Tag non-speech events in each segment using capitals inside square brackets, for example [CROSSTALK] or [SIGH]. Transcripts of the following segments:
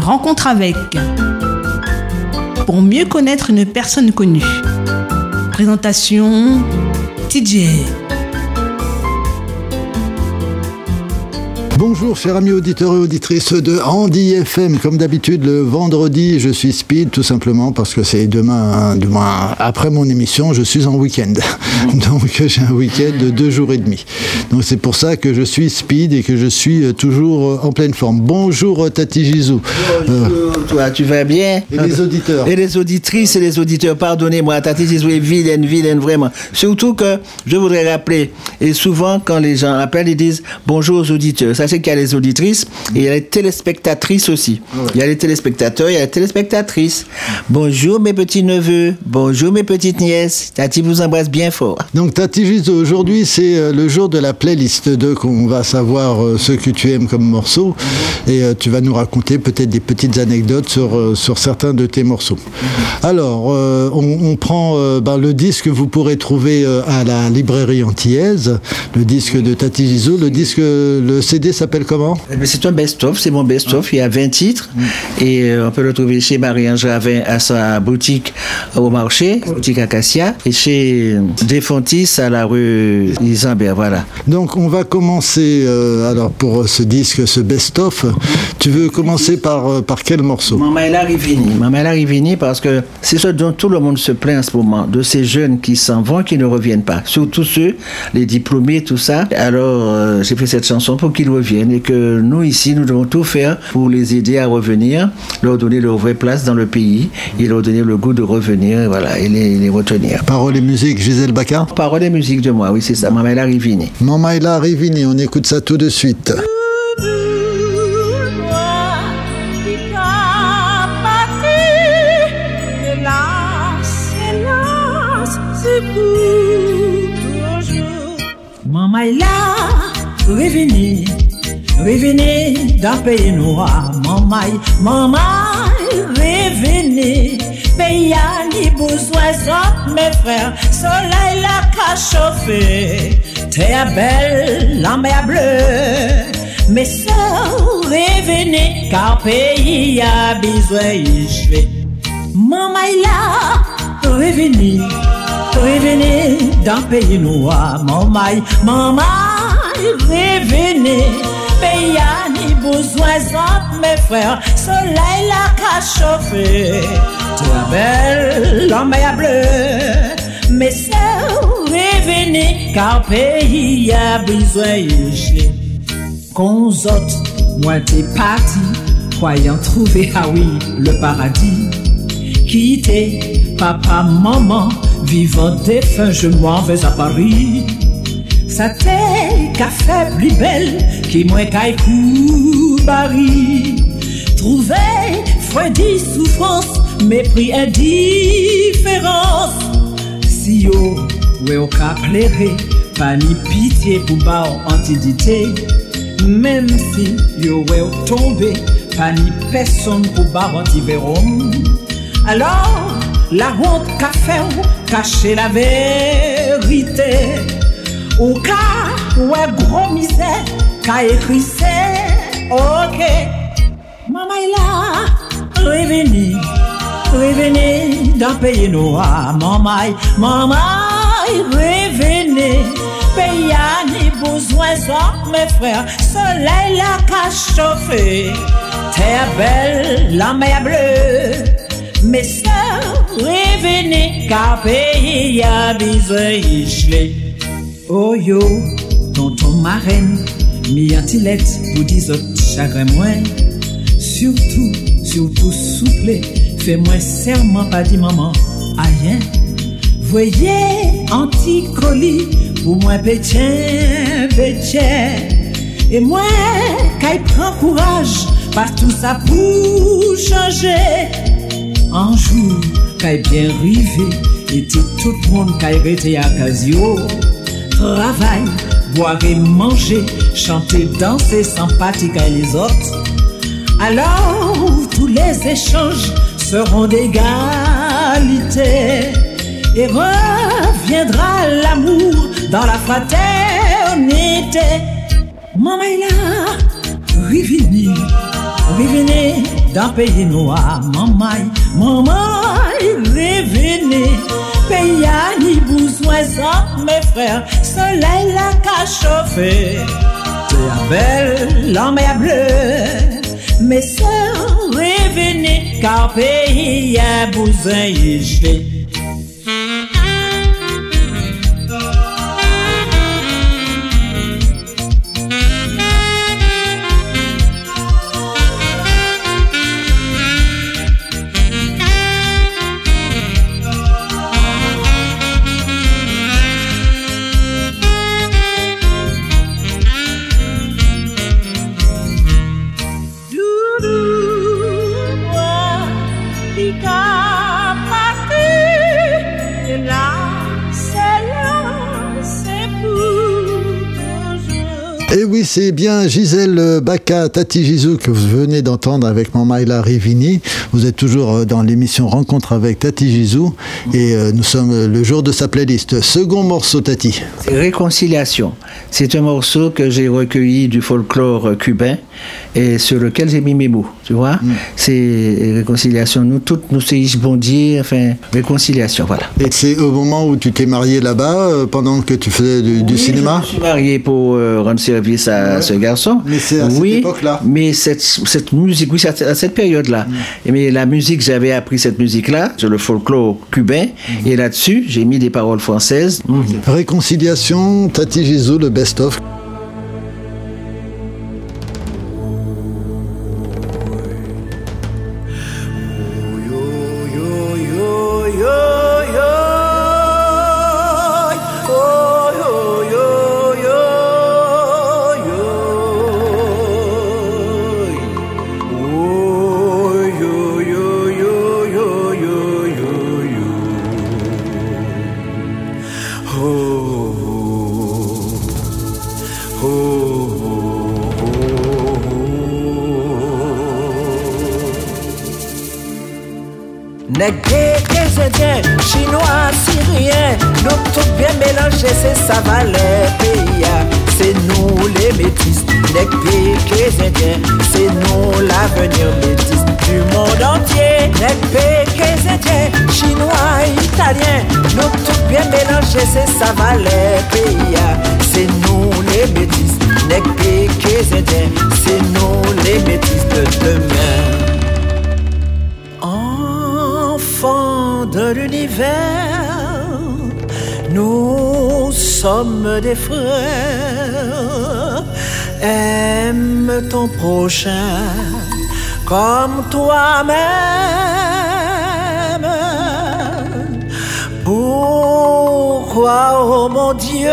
rencontre avec. Pour mieux connaître une personne connue. Présentation TJ. Bonjour chers amis auditeurs et auditrices de Andy FM. Comme d'habitude le vendredi je suis speed tout simplement parce que c'est demain, demain après mon émission je suis en week-end. [LAUGHS] Donc j'ai un week-end de deux jours et demi. Donc c'est pour ça que je suis speed et que je suis toujours en pleine forme. Bonjour Tati Gizou. Bonjour toi, tu vas bien? Et les auditeurs. Et les auditrices et les auditeurs, pardonnez-moi, Tati Gizou est vilaine, vilaine, vraiment. Surtout que je voudrais rappeler, et souvent quand les gens appellent, ils disent bonjour aux auditeurs. Sachez qu'il y a les auditrices et il y a les téléspectatrices aussi. Il y a les téléspectateurs, il y a les téléspectatrices. Bonjour mes petits neveux, bonjour mes petites nièces. Tati vous embrasse bien fort. Donc Tati Gizou, aujourd'hui c'est euh, le jour de la playlist 2 qu'on va savoir euh, ce que tu aimes comme morceau et euh, tu vas nous raconter peut-être des petites anecdotes sur, sur certains de tes morceaux. Alors, euh, on, on prend ben, le disque que vous pourrez trouver à la librairie antillaise, le disque de Tati Gizou, le disque, le CD s'appelle comment Eh bien, C'est un best-of, c'est mon best-of. Il y a 20 titres et euh, on peut le trouver chez Marie-Ange Ravin à sa boutique au marché, boutique Acacia, et chez Desfontis à la rue Isambert. Voilà. Donc on va commencer, euh, alors pour ce disque, ce best-of, tu veux commencer par, euh, par quel morceau? Là, Rivini. Là, Rivini, parce que c'est ce dont tout le monde se plaint en ce moment, de ces jeunes qui s'en vont, qui ne reviennent pas. Surtout ceux, les diplômés, tout ça. Alors, euh, j'ai fait cette chanson pour qu'ils reviennent et que nous, ici, nous devons tout faire pour les aider à revenir, leur donner leur vraie place dans le pays et leur donner le goût de revenir, voilà, et les, les retenir. Parole et musique, Gisèle Baccar Parole et musique de moi, oui, c'est ça. Maman est là, Rivini. Mamaïla Rivini, on écoute ça tout de suite. Maman est là, revenez, d'un pays noir. Maman, maman, revenez. Pays à besoin mes frères. Soleil la qu'a chauffé. Terre belle, la mer bleue. Mes sœurs, revenez, car pays a besoin d'y Maman est là, revenez, revenez d'un pays noir. Maman, maman, revenez, pays a ni besoin d'autres, mes frères. Soleil la qu'a chauffé, terre belle, la mer bleue. Mes sœurs, revenez, car pays a besoin d'y Qu'on autres, moi t'es parti, croyant trouver, ah oui, le paradis. Quitter papa, maman, vivant défunt, je m'en vais à Paris. Ça t'est qu'a fait plus belle, qui moi qu'aille Barry. Trouver, foi dit souffrance, mépris, indifférence. Si yo, ouais, au cap plairé, pas ni pitié pour bas antidité. Même si yo, au tombé, pas ni personne pour bas antivérum. Alors, la honte ou cacher la vérité. Ou ka wè gro mizè, ka ekrise, ok. Mamay la, reveni, reveni, dan peye nou a. Mamay, mamay, reveni, peye a ni bouzwen zon, me frè, soley la ka chofe. Tè bel, la mè bleu. Mes sè, reveni, ka peyi ya bizè ishle. Oh yo, tonton maren, mi antilet pou dizot chagre mwen. Surtou, surtou souple, fe mwen serman pa di maman ayen. Voye, antikoli, pou mwen petyen, petyen. E mwen, kay pran kouraj, patou sa pou chanje. Anjou, kay bien rive, eti tout moun kay rete akasyo. Travail, boire et manger, chanter, danser, sympathique à les autres. Alors, tous les échanges seront d'égalité. Et reviendra l'amour dans la fraternité. Maman est là, revenez, Reveni dan peyi nou a mamay Mamay reveni peyi a ni bouzwen zan me frèr, Soleil la ka chofe. Te a bel, la me a bleu me se revene, kar peyi a bouzwen yi jve. Et oui, c'est bien Gisèle Baka, Tati Gizou que vous venez d'entendre avec Mamaïla Rivini. Vous êtes toujours euh, dans l'émission Rencontre avec Tati Gizou et euh, nous sommes le jour de sa playlist. Second morceau, Tati. Réconciliation. C'est un morceau que j'ai recueilli du folklore cubain et sur lequel j'ai mis mes mots, tu vois. Mm. C'est réconciliation. Nous toutes, nous c'est bon dire, enfin, réconciliation, voilà. Et c'est au moment où tu t'es marié là-bas, euh, pendant que tu faisais du, du cinéma Je me suis marié pour euh, rendre service à ouais. ce garçon. Mais c'est à oui, cette époque-là Mais cette, cette musique, oui, c'est à cette période-là. Mm. Mais la musique, j'avais appris cette musique-là, sur le folklore cubain, mm. et là-dessus, j'ai mis des paroles françaises. Réconciliation, Tati Gizou, le best-of. Chinois, syriens, nous tous bien mélangés, c'est ça va les pays. C'est nous les métis, les piquets indiens, c'est nous l'avenir métis du monde entier. Les piquets indiens, chinois, italiens, nous tous bien mélangés, c'est ça va les pays. C'est nous les métis, les piquets indiens, c'est nous les métis de demain. De l'univers, nous sommes des frères. Aime ton prochain comme toi-même. Pourquoi, oh mon Dieu,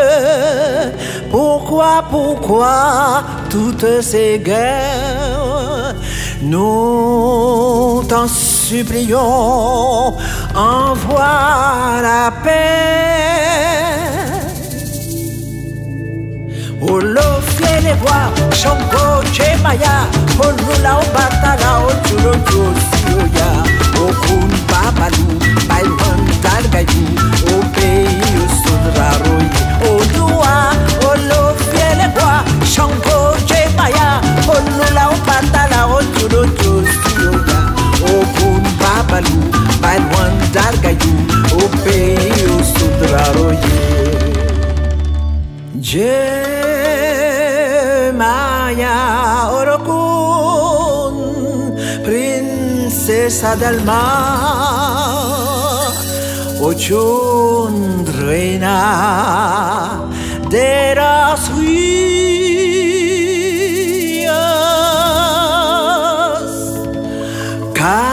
pourquoi, pourquoi toutes ces guerres? Nous t'en supplions envoie la paix. Olofie les bois, Shango, Chemaya, Olula, Obatala, Otulo, Josioya, Okun, Babalou, Bailwan, Dalgayou, Obey, Sodraroy, Olua, Olofie les bois, Shango, Chemaya, Olula, Obatala, Otulo, Josioya, princesa del mar, Ochundrina de las ríos. Calma,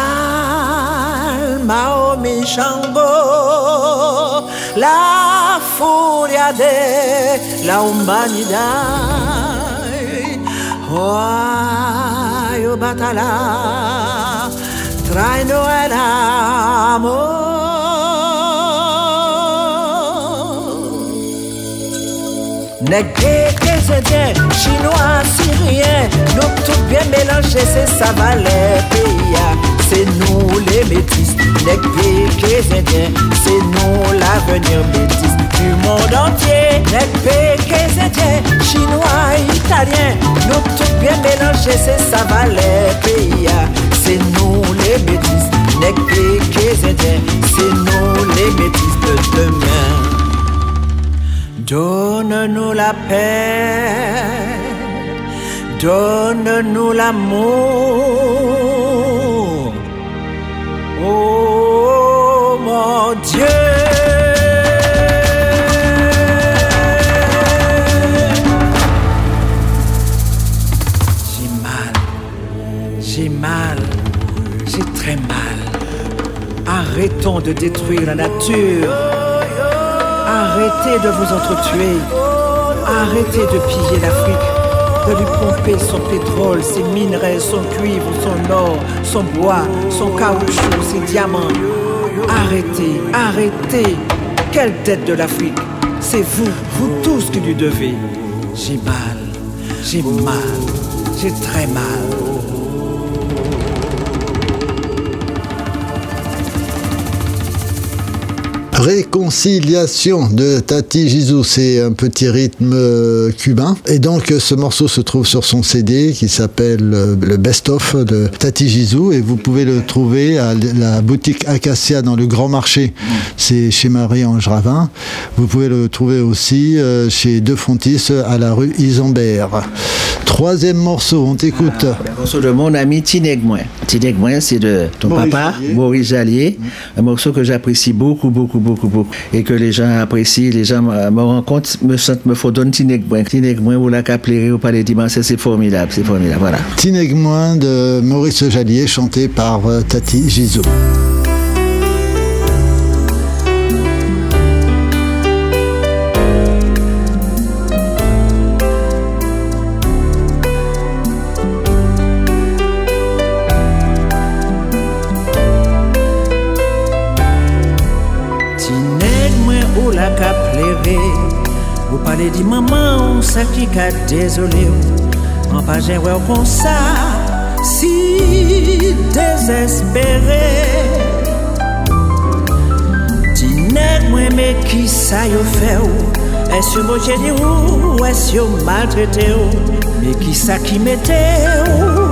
oh mi Shango, la furia de la humanidad. Oh, yo batala, traino el amor. Nègre, indien, chinois, syrien, nous tout bien mélangés, c'est ça va les pays. C'est nous les métis, nègres, indiens, c'est nous l'avenir métis du monde entier. Indiens, chinois, végétariens, nous tout bien mélangés, c'est ça va les. C'est nous les métis, nèg c'est nous les métis de demain. Donne-nous la paix, donne-nous l'amour. Arrêtez de vous entretuer. Arrêtez de piller l'Afrique, de lui pomper son pétrole, ses minerais, son cuivre, son or, son bois, son caoutchouc, ses diamants. Arrêtez, arrêtez. Quelle tête de l'Afrique C'est vous, vous tous qui lui devez. J'ai mal, j'ai mal, j'ai très mal. Réconciliation de Tati Gizou, c'est un petit rythme euh, cubain. Et donc euh, ce morceau se trouve sur son CD qui s'appelle euh, le Best of de Tati Gizou et vous pouvez le trouver à la boutique Acacia dans le Grand Marché. C'est chez Marie-Ange Ravin. Vous pouvez le trouver aussi chez De Fontis à la rue Isambert. Troisième morceau, on t'écoute. Ah, le morceau de mon ami Tinegmoin. Tinegmoin, c'est de ton Maurice papa, Jallier. Maurice Jallier. Un morceau que j'apprécie beaucoup, beaucoup, beaucoup, Et que les gens apprécient, les gens me rencontrent, me sentent, me font donner Tinegmoin. Tinegmoin, vous la caplerez au Palais Dimanche, c'est formidable, c'est formidable. Voilà. Tinegmoin de Maurice Jallier, chanté par euh, Tati Gizou. Ou pale di maman ou sa ki ka dezole ou An pa jen wè ou kon sa Si dezespere Ti nèg mwen me ki sa yo fe ou Es yo mo jeni ou es yo maltrete ou Me ki sa ki mete ou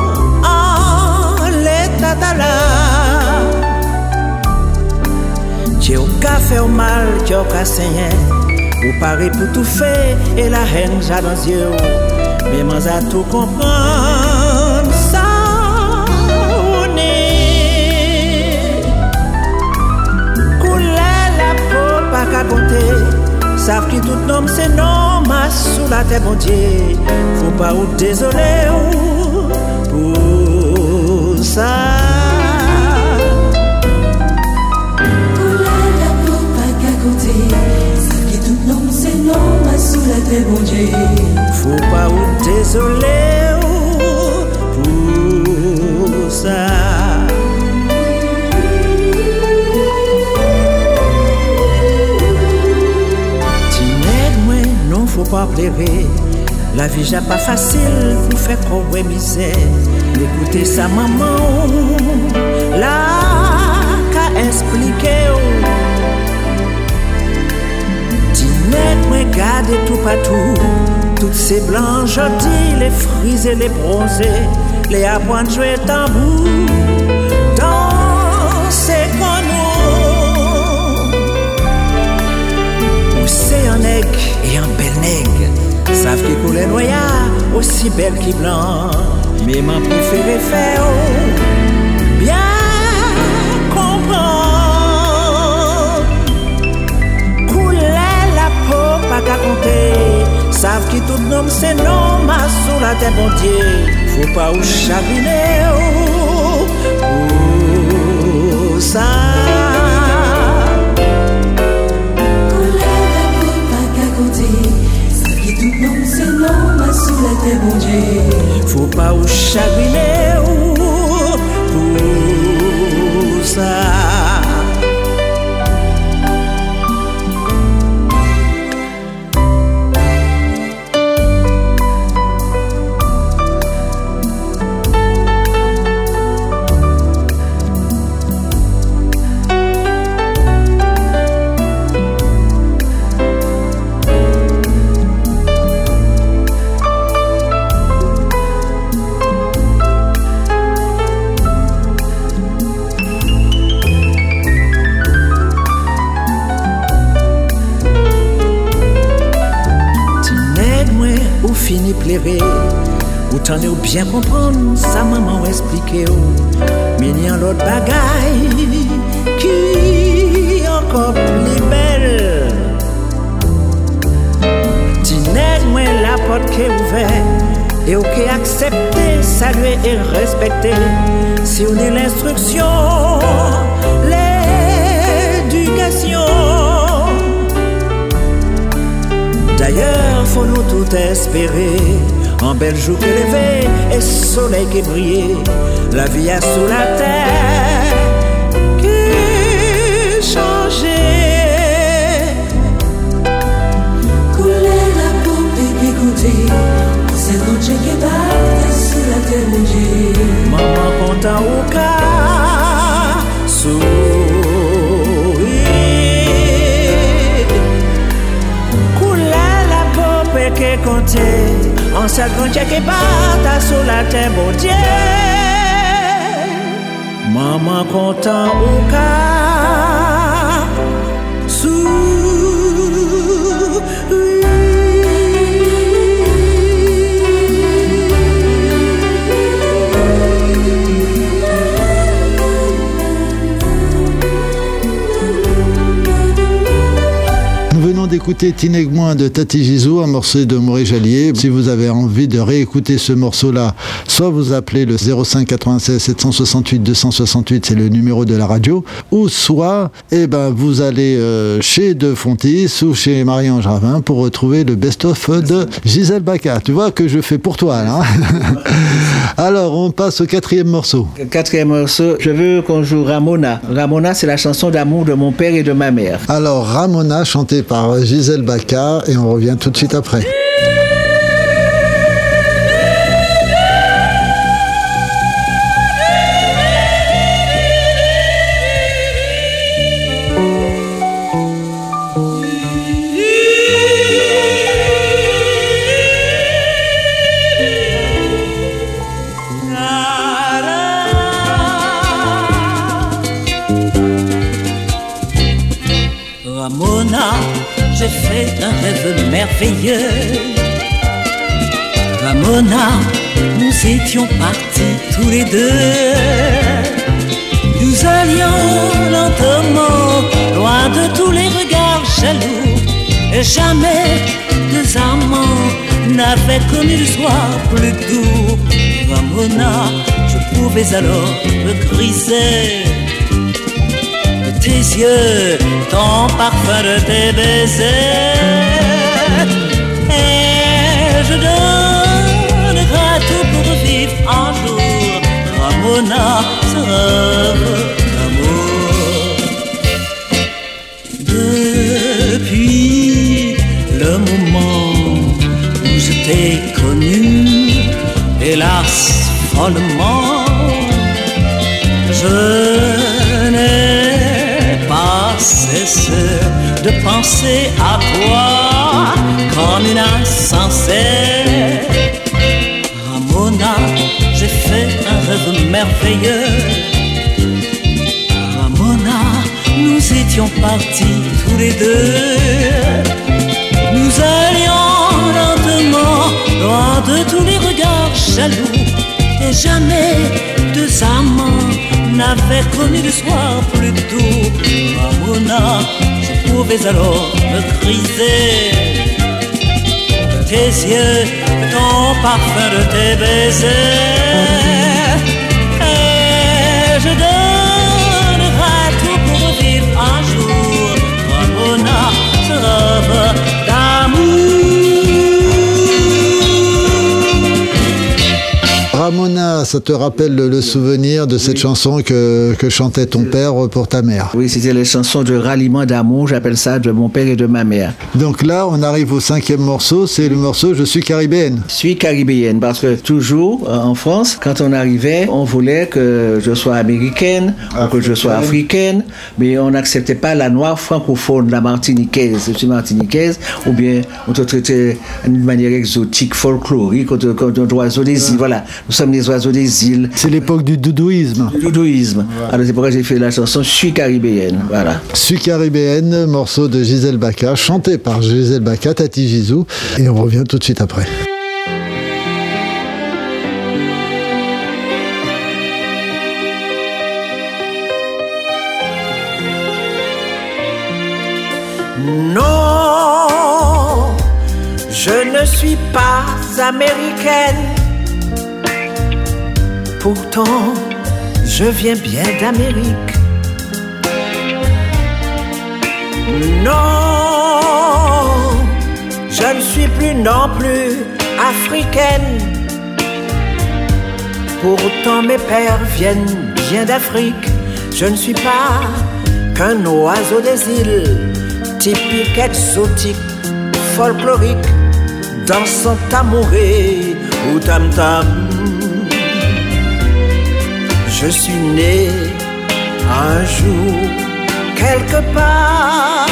An l'etat ala Qui au ka au mal, qui au ka Ou pare pou tou fe, e la hen janan zye ou, me man za tou kompran sa ou ne. Koule la pou pa ka konte, sav ki tout nom se nom mas sou la te bondye, fou pa ou dezole ou pou sa. tete bonje Fou pa ou desole ou pou sa Ti ned mwen non fou pa pleve La vi ja pa fasil pou fe kowe mize L'ekoute sa maman La ka esplike ou oh. Net mwen gade tout patou. Tout se blan jodi Le frize, le bronze Le apwan jwe tambou Dans se konou Ou se yon neg E yon bel neg Sav ki koule noya Osi bel ki blan Me man prefere feyo kote Sav ki tout nom se nom a sou la te bondye Fou pa ou chavine oh, oh, ou Ou sa Kou la la kou pa ka kote Sav ki tout nom se nom a sou la te bondye Fou pa ou chavine ou oh, Ou Bien comprendre, sa maman expliqué. Mais il y a l'autre bagaille qui encore plus belle. Tineg, moi, la porte qui est ouverte. Et ok, accepter, saluer et respecter. Si on est l'instruction, l'éducation. D'ailleurs, faut nous tout espérer. En bel jour levé et soleil qui brillait, la vie a sous la terre qui changeait. Couler la pompe qui goûtait, c'est ton qui bat sur la terre Dieu. Maman content au cas. Couler la pompe qui comptait, en sa grande qui bat sur la terre mon Dieu. Maman content au cas Nous d'écouter Tinegmoin de Tati Gizou, un morceau de Maurice Jallier. Si vous avez envie de réécouter ce morceau-là, soit vous appelez le 05 96 768 268, c'est le numéro de la radio, ou soit eh ben, vous allez euh, chez De Fontis ou chez Marie-Ange Ravin pour retrouver le best-of de Gisèle Baca. Tu vois que je fais pour toi, là. hein [LAUGHS] Alors, on passe au quatrième morceau. Quatrième morceau, je veux qu'on joue Ramona. Ramona, c'est la chanson d'amour de mon père et de ma mère. Alors, Ramona, chantée par Gisèle Baca, et on revient tout de suite après. J'ai fait un rêve merveilleux. Ramona, nous étions partis tous les deux. Nous allions lentement, loin de tous les regards jaloux. Et jamais deux amants n'avaient connu le soir plus doux. Ramona, je pouvais alors me griser tes yeux, ton parfum de tes baisers. Et je donnerai tout pour vivre un jour, rêve d'amour. Depuis le moment où je t'ai connu, hélas, follement, je n'ai de penser à toi comme une insensée. Ramona, j'ai fait un rêve merveilleux. Ramona, nous étions partis tous les deux. Nous allions lentement, loin de tous les regards jaloux. Et jamais deux amants n'avaient connu le soir plus doux. Je pouvais alors me griser tes yeux, ton parfum, de tes baisers. Ramona, ça te rappelle le, le souvenir de cette chanson que, que chantait ton père pour ta mère? Oui, c'était les chansons de ralliement d'amour, j'appelle ça, de mon père et de ma mère. Donc là, on arrive au cinquième morceau, c'est le morceau Je suis caribéenne. Je suis caribéenne parce que toujours euh, en France, quand on arrivait, on voulait que je sois américaine ou que je sois africaine, mais on n'acceptait pas la noire francophone, la martiniquaise. Je suis martiniquaise, ou bien on te traitait d'une manière exotique, folklorique, un oiseau des îles. Voilà, nous sommes les oiseaux des îles. C'est l'époque du doudouisme. Doudouisme. Alors c'est pourquoi j'ai fait la chanson Suis caribéenne. Voilà. Suis caribéenne, morceau de Gisèle Baca, chanté par Gisèle Baca, Tati Gisou, Et on revient tout de suite après. Non, je ne suis pas américaine Pourtant, je viens bien d'Amérique. Non, je ne suis plus non plus africaine. Pourtant mes pères viennent bien d'Afrique. Je ne suis pas qu'un oiseau des îles, typique, exotique, folklorique, dansant amoureux ou tam-tam. Je suis né un jour quelque part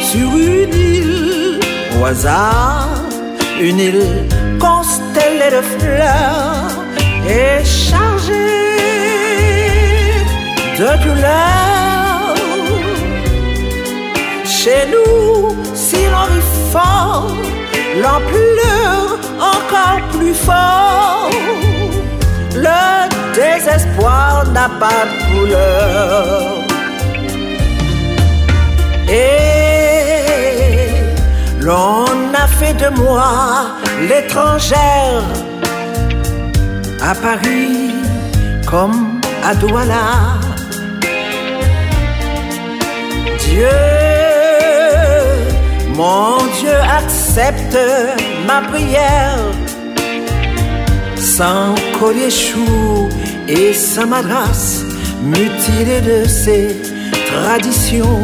sur une île au hasard, une île constellée de fleurs et chargée de douleur. Chez nous, si l'on rit fort, l'on pleure encore plus fort. Le désespoir n'a pas de couleur. Et l'on a fait de moi l'étrangère à Paris comme à Douala. Dieu, mon Dieu, accepte ma prière sans collier chou et sans madras, mutilé de ses traditions,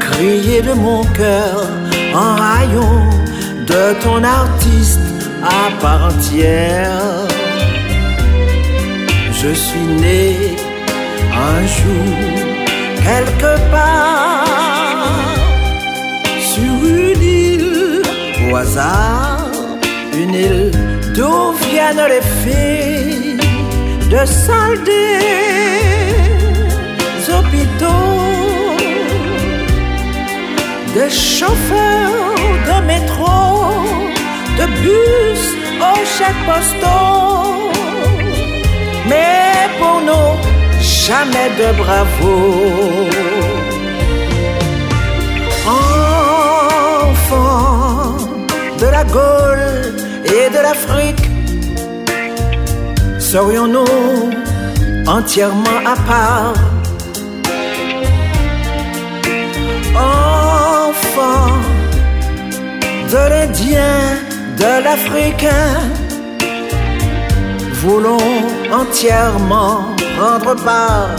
crié de mon cœur en rayon de ton artiste à part entière. Je suis né un jour quelque part sur une île au hasard, une île d'où viennent les filles de salles des hôpitaux, de chauffeurs de métro, de bus aux chèques postaux. Mais pour nous, jamais de bravo. Enfants de la Gaule et de l'Afrique, serions-nous entièrement à part? Enfants de l'Indien, de l'Africain, voulons entièrement prendre part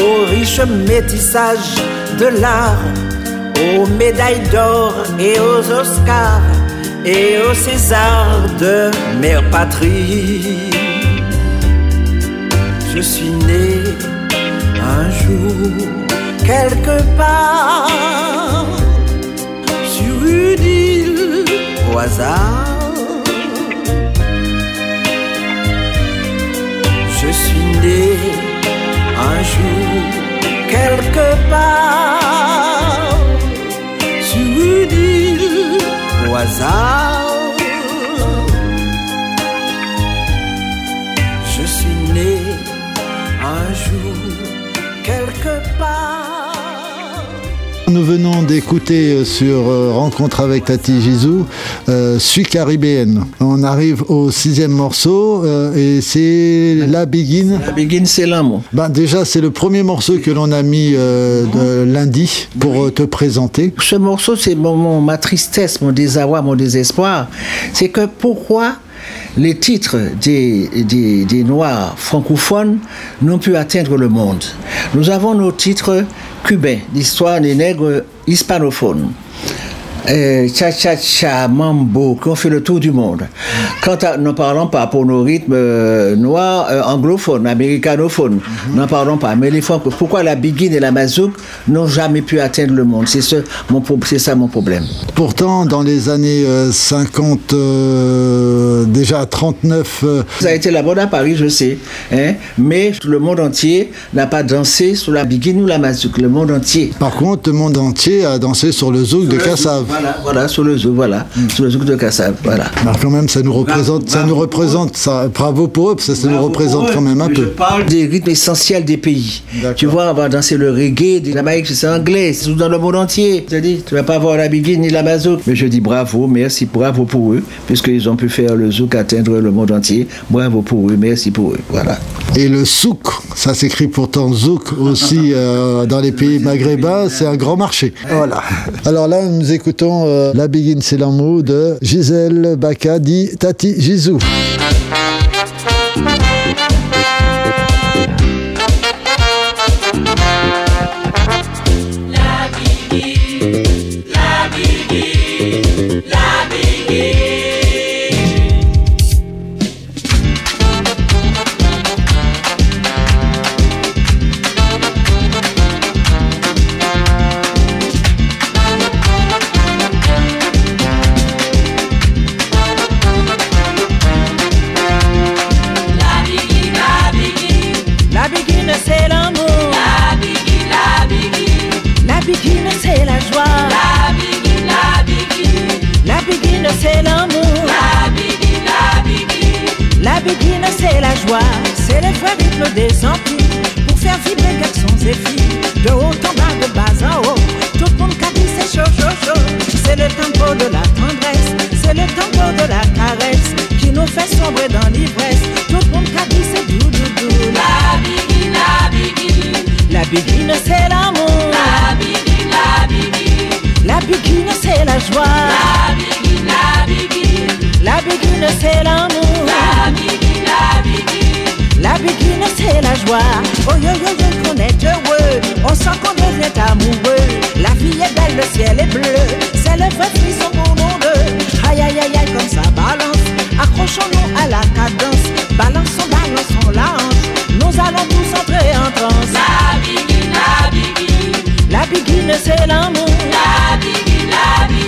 au riche métissage de l'art, aux médailles d'or et aux Oscars et aux Césars de mère patrie. Je suis né un jour quelque part sur une île au hasard. Je suis né un jour quelque part au Nous venons d'écouter euh, sur euh, Rencontre avec Tati Gizou, euh, Suis caribéenne. On arrive au sixième morceau euh, et c'est La Begin. La begin, c'est l'amour. Ben, déjà, c'est le premier morceau que l'on a mis euh, de lundi pour te présenter. Ce morceau, c'est mon, mon- ma tristesse, mon désarroi, mon désespoir. C'est que pourquoi les titres des, Noirs francophones n'ont pu atteindre le monde Nous avons nos titres cubains, l'histoire des nègres hispanophones. Cha-cha-cha, mambo, qui ont fait le tour du monde. Quand nous parlons pas pour nos rythmes euh, noirs, euh, anglophones, américanophones, n'en parlons pas. Mais les franco- pourquoi la biguine et la mazouk n'ont jamais pu atteindre le monde? C'est ce, c'est ça mon problème. Pourtant, dans les années euh, 50, euh, déjà 39, euh, Ça a été la mode à Paris, je sais. Hein? Mais le monde entier n'a pas dansé sur la biguine ou la mazouk. Le monde entier. par contre, le monde entier a dansé sur le zouk de Kassav. Voilà, voilà, sur le zouk, voilà, sur le zouk de Kassav, voilà. Alors quand même, ça nous représente, ça bravo nous pour représente, ça, bravo pour eux, parce que ça nous représente eux. quand même un peu. Je parle des rythmes essentiels des pays. Tu vois, on va danser le reggae, de l'Amérique, c'est anglais, c'est dans le monde entier. Tu vas pas voir la biguine ni la mazouk. Mais je dis bravo, merci, bravo pour eux, puisqu'ils ont pu faire le zouk atteindre le monde entier. Bravo pour eux, merci pour eux. Voilà. Et le souk, ça s'écrit pourtant zouk aussi euh, dans les [LAUGHS] pays maghrébins, c'est un grand marché. Voilà. Alors là, nous écoutons euh, La Biguine c'est l'amour de Gisèle Baka dit Tati Gizou. La biguine c'est l'amour. La biguine, la biguine. La biguine c'est la joie. C'est le vrai rythme des empires. Pour faire vibrer garçons et filles. De haut en bas, de bas en haut. Tout le monde qui c'est chaud, chaud, chaud. C'est le tempo de la tendresse. C'est le tempo de la caresse. Qui nous fait sombrer dans l'ivresse. Tout le monde qui c'est doux, doux, doux. La biguine, la biguine. La biguine c'est l'amour. La biguine, la biguine c'est la joie. La la biguine. La biguine c'est l'amour. La biguine, la biguine. La biguine c'est la joie. Oh yo yo yo qu'on est heureux. On sent qu'on devient amoureux. La vie est belle, le ciel est bleu. C'est le vrai frisson pour nous deux. Aïe aïe aïe aïe comme ça balance. Accrochons-nous à la cadence. Balançons, balançons la hanche. Nous allons tous entrer en transe. La biguine, la biguine. La biguine c'est l'amour. La biguine, la biguine.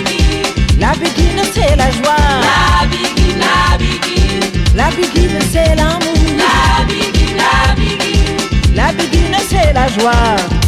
La biguine c'est la joie. La biguine, la biguine. La biguine c'est l'amour. La biguine, la biguine. La biguine c'est la joie.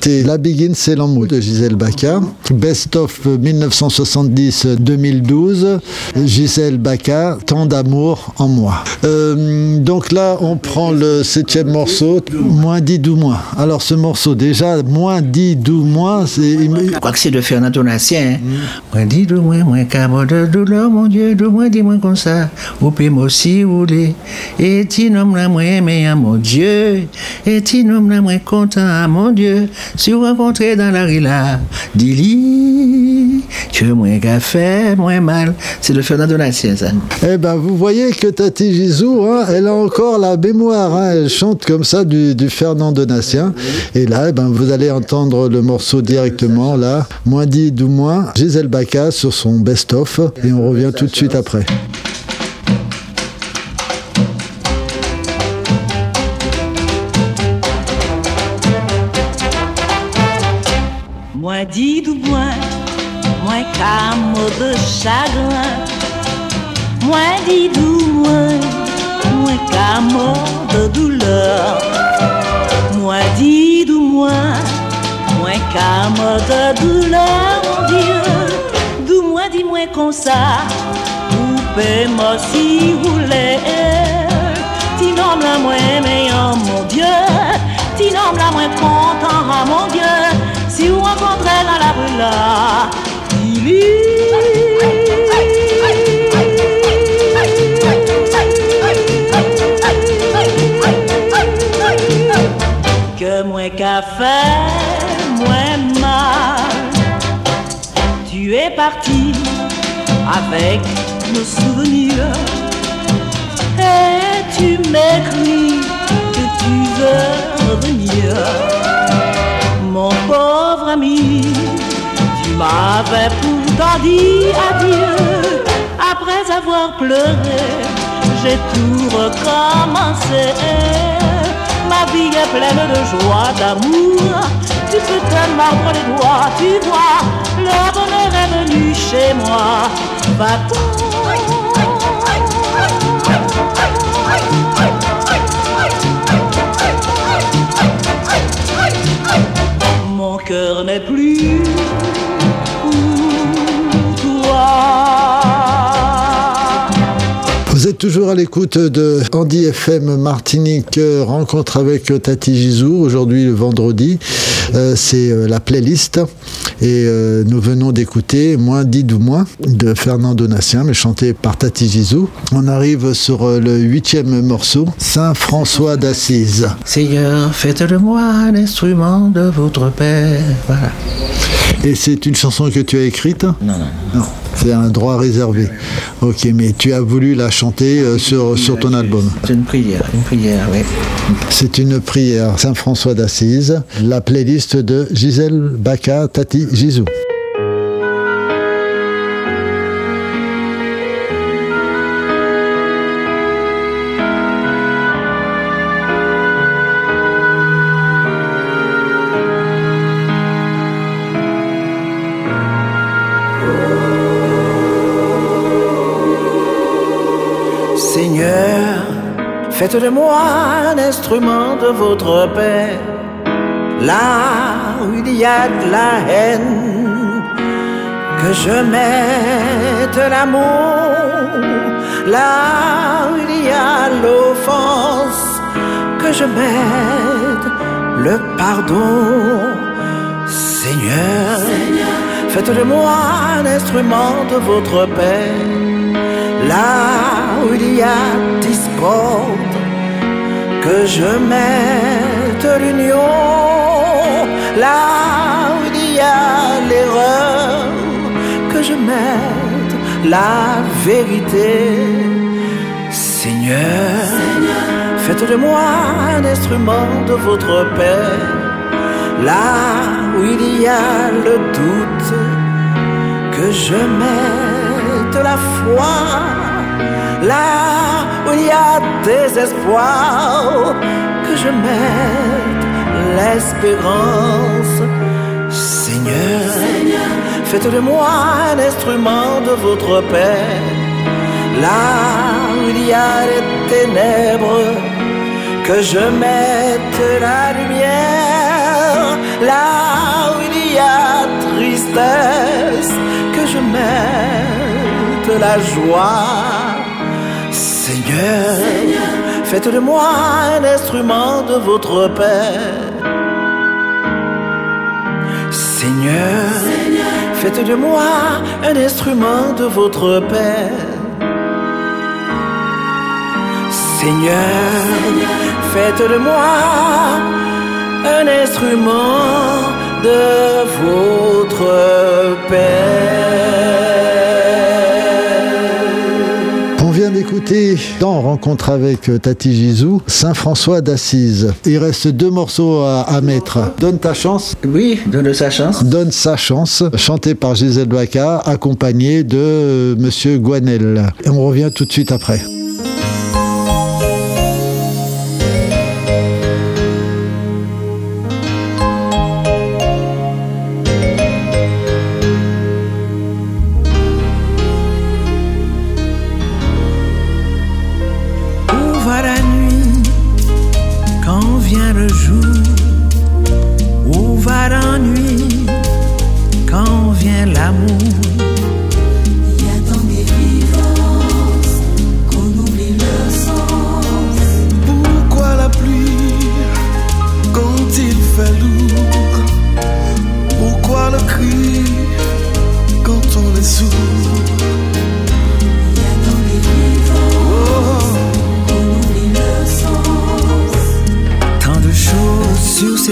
D'écouter La Begin, c'est l'amour de Gisèle Baca. Best of 1970-2012. Gisèle Baca, Tant d'amour en moi. Euh, donc là, on prend le septième morceau, Moins dit d'où moins. Alors ce morceau, déjà, Moins dit d'où moins, c'est... Je crois que c'est de Fernand Donatien. hein. Moins dit de moins, moins mort de douleur, mon Dieu, de moins dis moins comme ça. Ou peut m'aussi rouler. Et ti nomme la moins aimé à mon Dieu? Et ti nomme la moins content à mon Dieu? Si vous rencontrez dans la rue là, dis-lui que moins faire, moins mal. C'est de Fernand Donatien, ça. Eh ben, vous voyez que Tati Gizou, hein, elle a encore la mémoire. hein, elle chante comme ça du, du Fernand Donatien. Et là, eh ben, vous allez entendre le morceau directement, là. Moins dit d'où moins, Gisèle Baca sur son best-of. Et on revient tout de suite après. De chagrin. Moins dit ou moins, moins mot de douleur. Moins dit ou moins, moins mot de douleur, mon Dieu. D'où moins dit moins comme ça, coupez-moi si vous voulez. Ti la moins meilleur, mon Dieu. Ti la moins content, mon Dieu. Si vous rencontrez dans la rue là, que qu'à faire, moins mal. Tu es parti avec nos souvenirs et tu m'écris que tu veux revenir. Mon pauvre ami, tu m'avais pourtant dit adieu. Après avoir pleuré, j'ai tout recommencé. Vie est pleine de joie, d'amour. Tu peux te mordre les doigts, tu vois. Le bonheur est venu chez moi. Va-t'en. Mon cœur n'est plus toujours à l'écoute de Andy FM Martinique, rencontre avec Tati Gizou, aujourd'hui le vendredi. Euh, c'est euh, la playlist. Et euh, nous venons d'écouter Moins dit ou moins de Fernand Donatien, mais chanté par Tati Gizou. On arrive sur euh, le huitième morceau, Saint François d'Assise. Seigneur, faites de moi un instrument de votre Père. Voilà. Et c'est une chanson que tu as écrite? Non, non, Non, c'est un droit réservé. Ok, mais tu as voulu la chanter euh, sur, sur ton album. C'est une prière, une prière, oui. C'est une prière Saint François d'Assise, la playlist de Gisèle Baca Tati Gizou. Seigneur, faites de moi un instrument de votre paix. Il y a de la haine, que je mette l'amour. Là où il y a l'offense, que je mette le pardon. Seigneur, faites de moi un instrument de votre paix. Là où il y a discorde, que je mette l'union. Là où il y a l'erreur, que je mette la vérité. Seigneur, faites de moi un instrument de votre paix. Là où il y a le doute, que je mette la foi. Là où il y a désespoir, que je mette l'espérance. Seigneur, faites de moi un instrument de votre paix. Là où il y a les ténèbres, que je mette la lumière là où il y a tristesse, que je mette la joie. Seigneur, faites de moi un instrument de votre paix. Seigneur, faites de moi un instrument de votre paix. Seigneur, faites de moi un instrument de votre paix. Vient d'écouter dans Rencontre avec euh, Tati Gizou, Saint-François d'Assise. Il reste deux morceaux à, à mettre. Donne ta chance. Oui, donne sa chance. Donne sa chance, chanté par Gisèle Baca, accompagné de euh, Monsieur Guanel. Et on revient tout de suite après.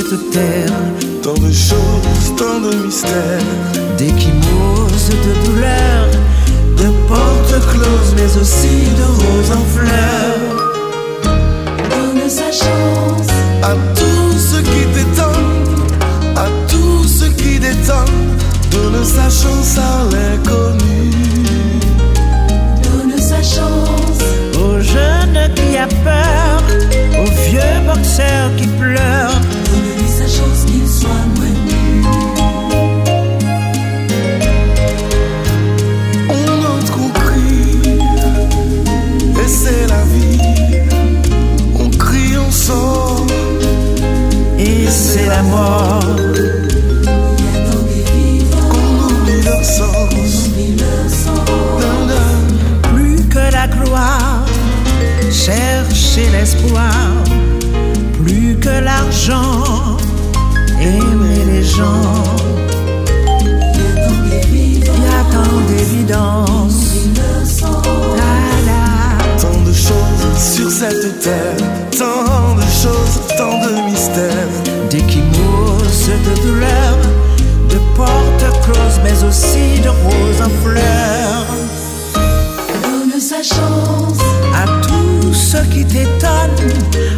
Cette terre. Tant de choses, tant de mystères. D'échymoses, de douleurs De portes closes mais aussi de roses en fleurs. Donne sa chance, À tout ce qui t'étonne À tout ce qui détonne Donne sa chance à l'inconnu. Donne sa chance, Au jeune qui a peur. Au vieux boxeur qui pleure mort Il y a tant d'évidence On oublie leur qu'on sens. Plus que la gloire Chercher l'espoir Plus que l'argent Aimer les gens Il y a tant d'évidence qu'on. Tant de choses sur cette terre, tant de choses, tant de mystères. De douleurs, de portes closes, mais aussi de roses en fleurs. Donne sa chance, À tout ce qui t'étonne,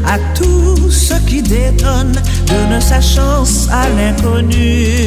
à tout ce qui détonne, donne sa chance à l'inconnu.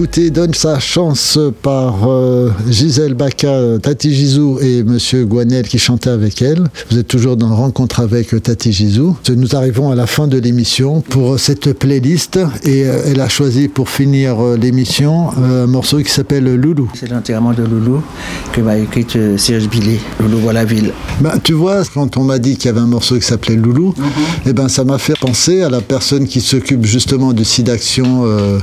D'écouter Donne sa chance par euh, Gisèle Baca, Tati Gizou et Monsieur Guanel qui chantaient avec elle. Vous êtes toujours dans Rencontre avec Tati Gizou. Nous arrivons à la fin de l'émission pour cette playlist et euh, elle a choisi pour finir euh, l'émission euh, un morceau qui s'appelle Loulou. C'est l'enterrement de Loulou que m'a écrit euh, Serge Billet. Loulou voit la ville. Ben, tu vois, quand on m'a dit qu'il y avait un morceau qui s'appelait Loulou, eh ben, ça m'a fait penser à la personne qui s'occupe justement du site d'action euh,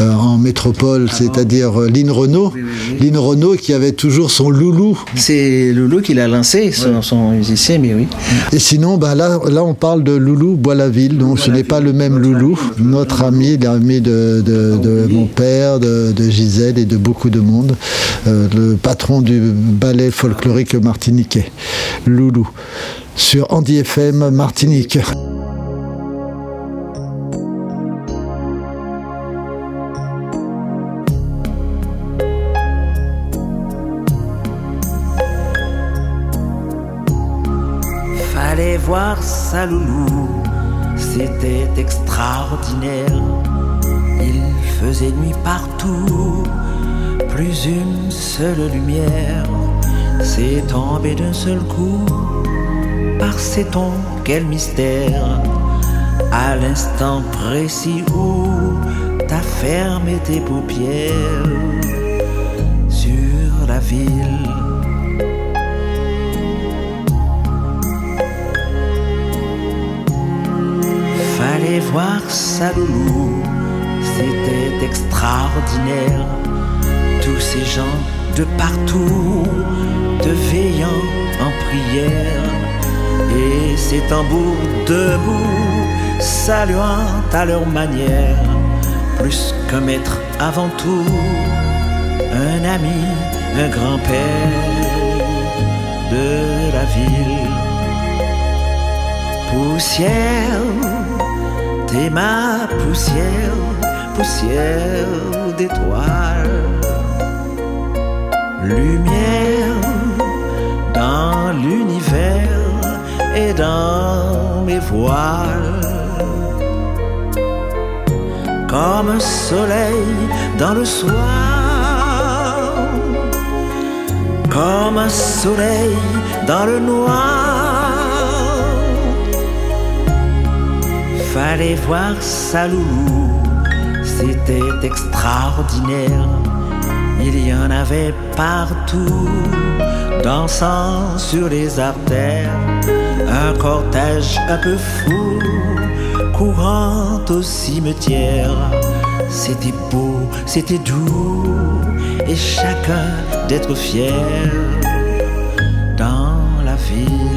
euh, en métropole, c'est-à-dire euh, Lynn Renault. Lynn Renault qui avait toujours son Loulou. C'est Loulou qui l'a lancé, son, son musicien, mais oui. Et sinon, ben là, là, on parle de Loulou Bois-la-Ville, donc ce n'est pas le même Loulou. Notre ami, l'ami de, de- de mon père, de, de Gisèle et de beaucoup de monde, euh, le patron du ballet folklorique martiniquais, Loulou, sur Andy FM Martinique. Voir sa loulou, c'était extraordinaire. Il faisait nuit partout, plus une seule lumière. C'est tombé d'un seul coup, par sait-on quel mystère. À l'instant précis où t'as fermé tes paupières sur la ville. Fallait voir sa loulou, c'était extraordinaire. Tous ces gens de partout, te veillant en prière. Et ces tambours debout, saluant à leur manière. Plus qu'un maître avant tout, un ami, un grand-père de la ville poussière, t'es ma poussière, poussière d'étoiles, lumière dans l'univers et dans mes voiles, comme un soleil dans le soir, comme un soleil dans le noir. Fallait voir sa loulou, c'était extraordinaire. Il y en avait partout, dansant sur les artères. Un cortège un peu fou, courant au cimetière. C'était beau, c'était doux, et chacun d'être fier dans la ville.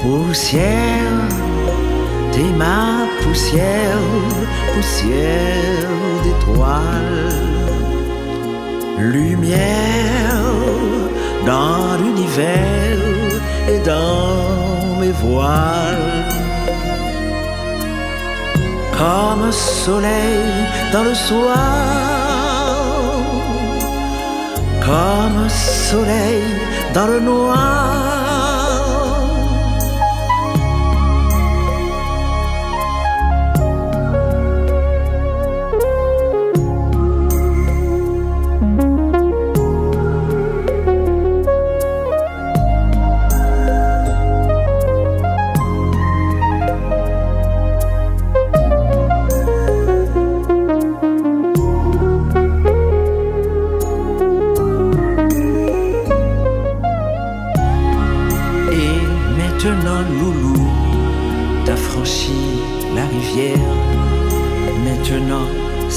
Poussière, t'es ma poussière, poussière d'étoiles. Lumière dans l'univers et dans mes voiles. Comme soleil dans le soir, comme soleil dans le noir.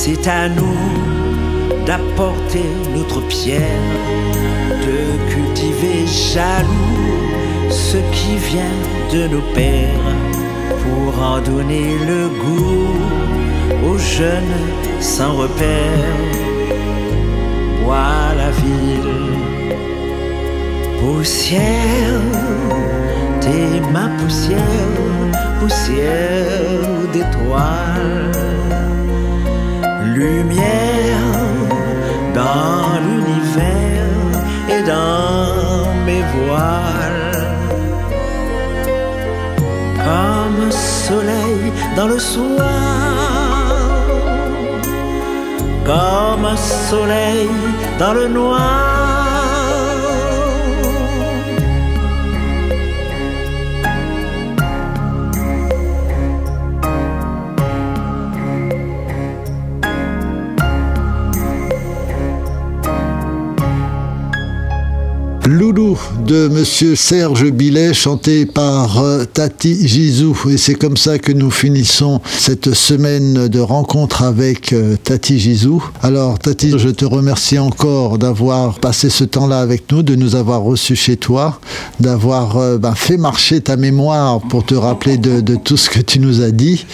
C'est à nous d'apporter notre pierre, de cultiver jaloux ce qui vient de nos pères, pour en donner le goût aux jeunes sans repère. Vois la ville Poussière, t'es ma poussière, poussière d'étoiles. Lumière dans l'univers et dans mes voiles. Comme un soleil dans le soir, comme un soleil dans le noir. Loulou de Monsieur Serge Billet, chanté par euh, Tati Gizou. Et c'est comme ça que nous finissons cette semaine de rencontre avec euh, Tati Gizou. Alors Tati, je te remercie encore d'avoir passé ce temps-là avec nous, de nous avoir reçus chez toi, d'avoir euh, ben, fait marcher ta mémoire pour te rappeler de, tout ce que tu nous as dit.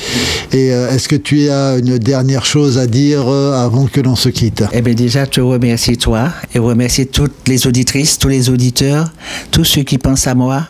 Et est-ce que tu as une dernière chose à dire avant que l'on se quitte? Eh bien déjà, je te remercie toi et remercie toutes les auditrices, tous les auditeurs, tous ceux qui pensent à moi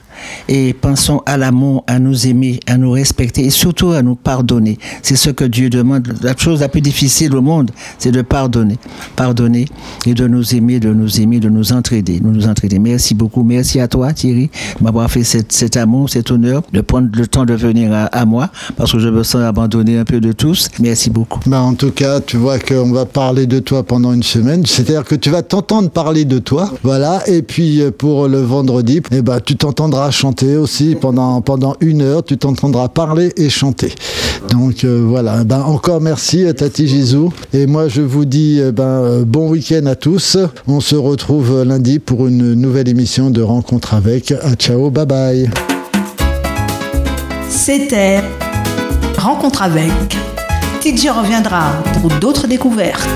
et pensons à l'amour, à nous aimer, à nous respecter et surtout à nous pardonner. C'est ce que Dieu demande. La chose la plus difficile au monde, c'est de pardonner. Pardonner et de nous aimer, de nous aimer, de nous entraider. Nous nous entraider. Merci beaucoup. Merci à toi, Thierry, m'avoir fait cet, amour, cet honneur, de prendre le temps de venir à, moi parce que je me sens abandonné un peu de tous. Merci beaucoup. Ben, en tout cas, tu vois qu'on va parler de toi pendant une semaine. C'est-à-dire que tu vas t'entendre parler de toi. Voilà. Et puis, pour le vendredi, eh ben, tu t'entendras chanter aussi pendant, pendant une heure. Tu t'entendras parler et chanter. Donc euh, voilà. Ben, encore merci Tati Gizou. Et moi je vous dis euh, ben, euh, bon week-end à tous. On se retrouve lundi pour une nouvelle émission de Rencontre avec. ciao, bye bye. C'était Rencontre avec. TJ reviendra pour d'autres découvertes.